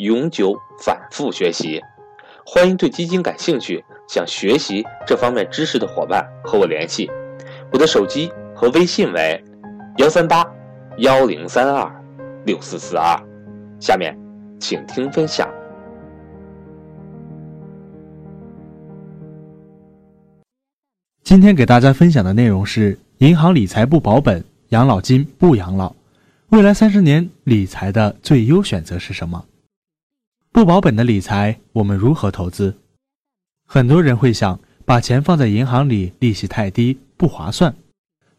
永久反复学习，欢迎对基金感兴趣、想学习这方面知识的伙伴和我联系。我的手机和微信为幺三八幺零三二六四四二。下面，请听分享。今天给大家分享的内容是：银行理财不保本，养老金不养老。未来三十年理财的最优选择是什么？不保本的理财，我们如何投资？很多人会想，把钱放在银行里，利息太低，不划算；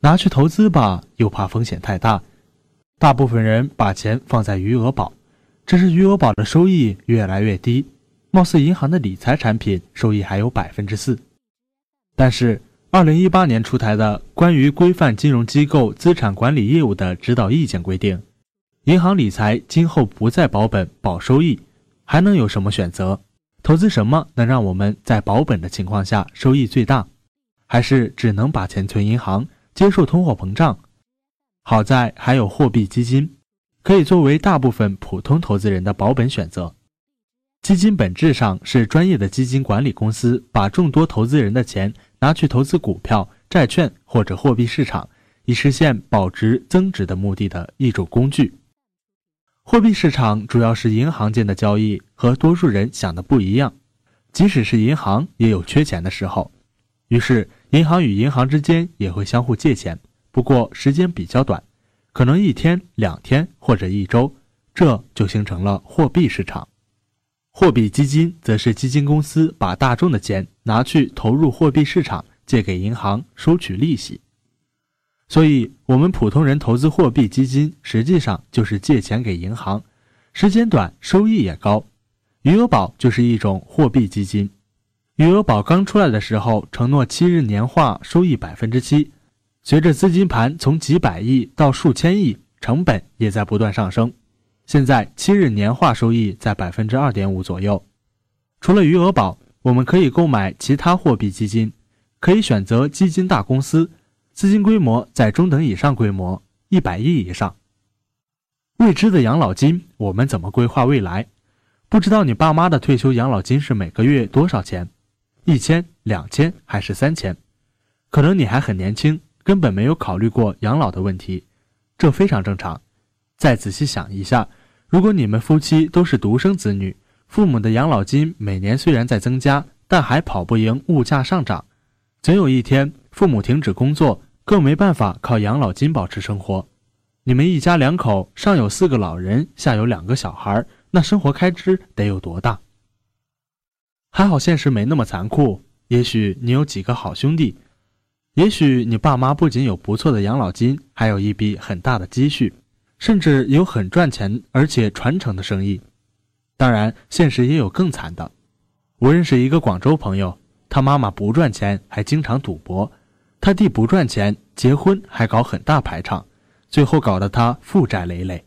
拿去投资吧，又怕风险太大。大部分人把钱放在余额宝，只是余额宝的收益越来越低，貌似银行的理财产品收益还有百分之四。但是，二零一八年出台的《关于规范金融机构资产管理业务的指导意见》规定，银行理财今后不再保本保收益。还能有什么选择？投资什么能让我们在保本的情况下收益最大？还是只能把钱存银行，接受通货膨胀？好在还有货币基金，可以作为大部分普通投资人的保本选择。基金本质上是专业的基金管理公司把众多投资人的钱拿去投资股票、债券或者货币市场，以实现保值增值的目的的一种工具。货币市场主要是银行间的交易，和多数人想的不一样。即使是银行，也有缺钱的时候，于是银行与银行之间也会相互借钱，不过时间比较短，可能一天、两天或者一周，这就形成了货币市场。货币基金则是基金公司把大众的钱拿去投入货币市场，借给银行收取利息。所以，我们普通人投资货币基金，实际上就是借钱给银行，时间短，收益也高。余额宝就是一种货币基金。余额宝刚出来的时候，承诺七日年化收益百分之七，随着资金盘从几百亿到数千亿，成本也在不断上升。现在七日年化收益在百分之二点五左右。除了余额宝，我们可以购买其他货币基金，可以选择基金大公司。资金规模在中等以上规模，一百亿以上。未知的养老金，我们怎么规划未来？不知道你爸妈的退休养老金是每个月多少钱？一千、两千还是三千？可能你还很年轻，根本没有考虑过养老的问题，这非常正常。再仔细想一下，如果你们夫妻都是独生子女，父母的养老金每年虽然在增加，但还跑不赢物价上涨，总有一天。父母停止工作，更没办法靠养老金保持生活。你们一家两口，上有四个老人，下有两个小孩，那生活开支得有多大？还好现实没那么残酷。也许你有几个好兄弟，也许你爸妈不仅有不错的养老金，还有一笔很大的积蓄，甚至有很赚钱而且传承的生意。当然，现实也有更惨的。我认识一个广州朋友，他妈妈不赚钱，还经常赌博。他弟不赚钱，结婚还搞很大排场，最后搞得他负债累累。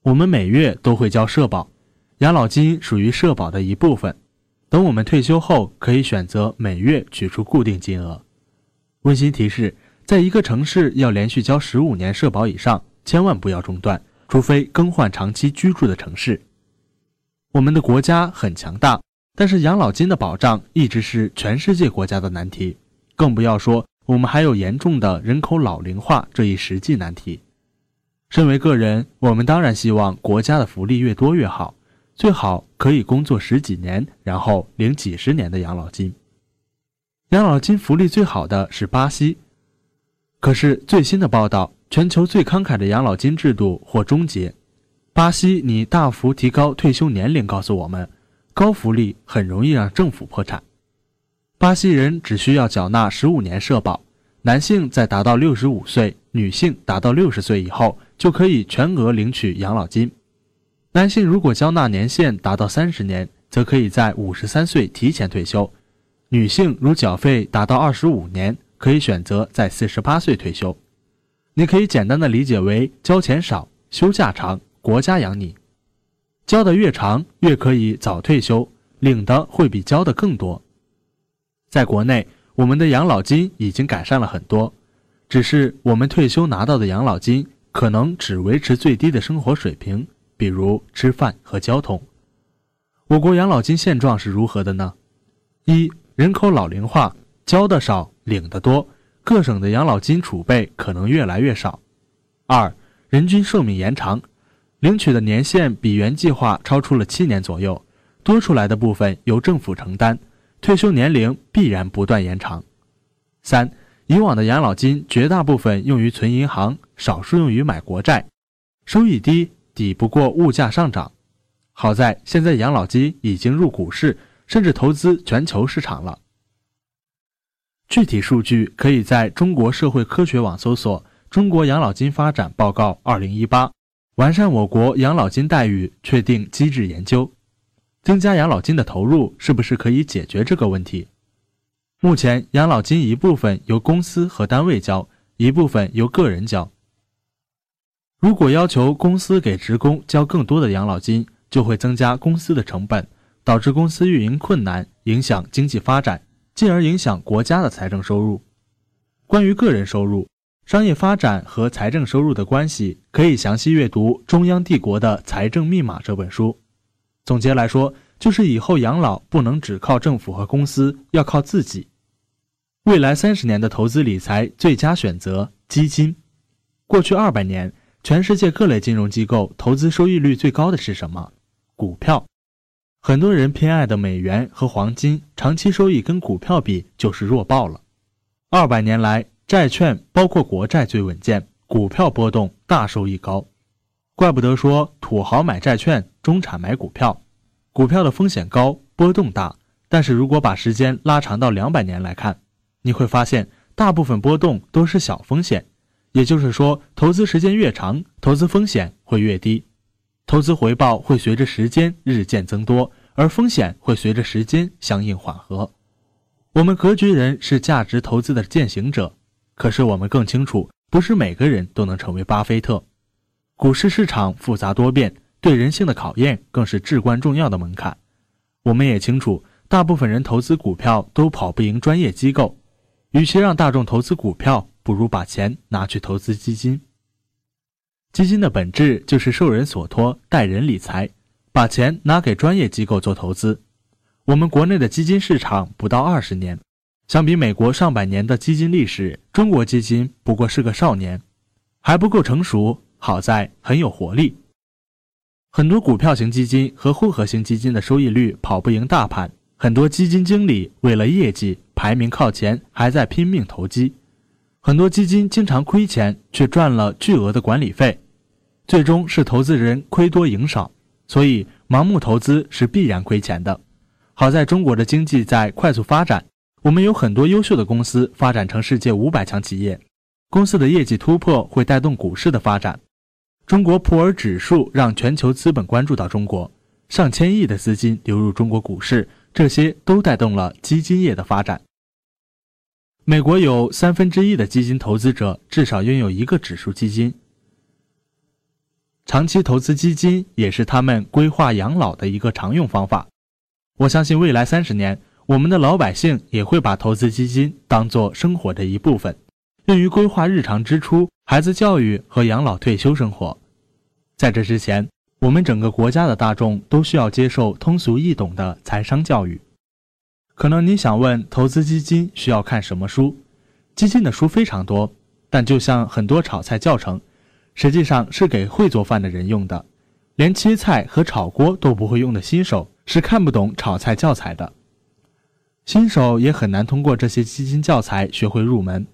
我们每月都会交社保，养老金属于社保的一部分。等我们退休后，可以选择每月取出固定金额。温馨提示：在一个城市要连续交十五年社保以上，千万不要中断，除非更换长期居住的城市。我们的国家很强大，但是养老金的保障一直是全世界国家的难题。更不要说，我们还有严重的人口老龄化这一实际难题。身为个人，我们当然希望国家的福利越多越好，最好可以工作十几年，然后领几十年的养老金。养老金福利最好的是巴西，可是最新的报道，全球最慷慨的养老金制度或终结。巴西拟大幅提高退休年龄，告诉我们，高福利很容易让政府破产。巴西人只需要缴纳十五年社保，男性在达到六十五岁，女性达到六十岁以后就可以全额领取养老金。男性如果交纳年限达到三十年，则可以在五十三岁提前退休；女性如缴费达到二十五年，可以选择在四十八岁退休。你可以简单的理解为交钱少、休假长，国家养你。交的越长，越可以早退休，领的会比交的更多。在国内，我们的养老金已经改善了很多，只是我们退休拿到的养老金可能只维持最低的生活水平，比如吃饭和交通。我国养老金现状是如何的呢？一、人口老龄化，交的少，领的多。各省的养老金储备可能越来越少。二，人均寿命延长，领取的年限比原计划超出了七年左右，多出来的部分由政府承担，退休年龄必然不断延长。三，以往的养老金绝大部分用于存银行，少数用于买国债，收益低，抵不过物价上涨。好在现在养老金已经入股市，甚至投资全球市场了。具体数据可以在中国社会科学网搜索《中国养老金发展报告（二零一八）》，完善我国养老金待遇确定机制研究，增加养老金的投入，是不是可以解决这个问题？目前，养老金一部分由公司和单位交，一部分由个人交。如果要求公司给职工交更多的养老金，就会增加公司的成本，导致公司运营困难，影响经济发展。进而影响国家的财政收入。关于个人收入、商业发展和财政收入的关系，可以详细阅读《中央帝国的财政密码》这本书。总结来说，就是以后养老不能只靠政府和公司，要靠自己。未来三十年的投资理财最佳选择基金。过去二百年，全世界各类金融机构投资收益率最高的是什么？股票。很多人偏爱的美元和黄金，长期收益跟股票比就是弱爆了。二百年来，债券包括国债最稳健，股票波动大，收益高。怪不得说土豪买债券，中产买股票。股票的风险高，波动大，但是如果把时间拉长到两百年来看，你会发现大部分波动都是小风险。也就是说，投资时间越长，投资风险会越低。投资回报会随着时间日渐增多，而风险会随着时间相应缓和。我们格局人是价值投资的践行者，可是我们更清楚，不是每个人都能成为巴菲特。股市市场复杂多变，对人性的考验更是至关重要的门槛。我们也清楚，大部分人投资股票都跑不赢专业机构，与其让大众投资股票，不如把钱拿去投资基金。基金的本质就是受人所托，代人理财，把钱拿给专业机构做投资。我们国内的基金市场不到二十年，相比美国上百年的基金历史，中国基金不过是个少年，还不够成熟。好在很有活力。很多股票型基金和混合型基金的收益率跑不赢大盘，很多基金经理为了业绩排名靠前，还在拼命投机。很多基金经常亏钱，却赚了巨额的管理费，最终是投资人亏多赢少。所以，盲目投资是必然亏钱的。好在中国的经济在快速发展，我们有很多优秀的公司发展成世界五百强企业，公司的业绩突破会带动股市的发展。中国普尔指数让全球资本关注到中国，上千亿的资金流入中国股市，这些都带动了基金业的发展。美国有三分之一的基金投资者至少拥有一个指数基金，长期投资基金也是他们规划养老的一个常用方法。我相信未来三十年，我们的老百姓也会把投资基金当做生活的一部分，用于规划日常支出、孩子教育和养老退休生活。在这之前，我们整个国家的大众都需要接受通俗易懂的财商教育。可能你想问，投资基金需要看什么书？基金的书非常多，但就像很多炒菜教程，实际上是给会做饭的人用的。连切菜和炒锅都不会用的新手是看不懂炒菜教材的。新手也很难通过这些基金教材学会入门。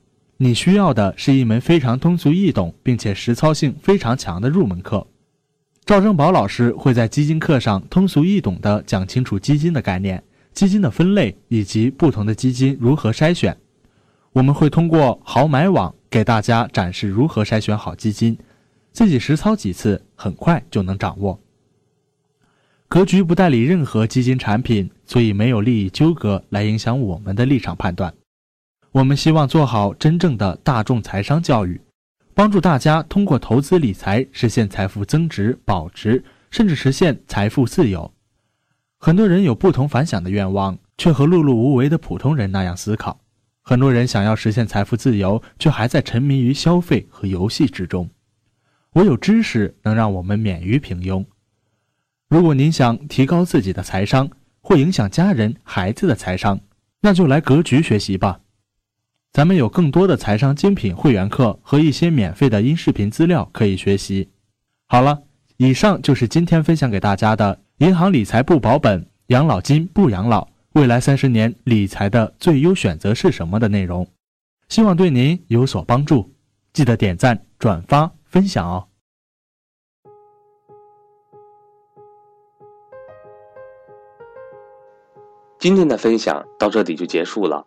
你需要的是一门非常通俗易懂，并且实操性非常强的入门课。赵正宝老师会在基金课上通俗易懂地讲清楚基金的概念。基金的分类以及不同的基金如何筛选，我们会通过好买网给大家展示如何筛选好基金，自己实操几次，很快就能掌握。格局不代理任何基金产品，所以没有利益纠葛来影响我们的立场判断。我们希望做好真正的大众财商教育，帮助大家通过投资理财实现财富增值、保值，甚至实现财富自由。很多人有不同凡响的愿望，却和碌碌无为的普通人那样思考。很多人想要实现财富自由，却还在沉迷于消费和游戏之中。唯有知识能让我们免于平庸。如果您想提高自己的财商，或影响家人、孩子的财商，那就来格局学习吧。咱们有更多的财商精品会员课和一些免费的音视频资料可以学习。好了，以上就是今天分享给大家的银行理财不保本，养老金不养老，未来三十年理财的最优选择是什么的内容，希望对您有所帮助。记得点赞、转发、分享哦。今天的分享到这里就结束了。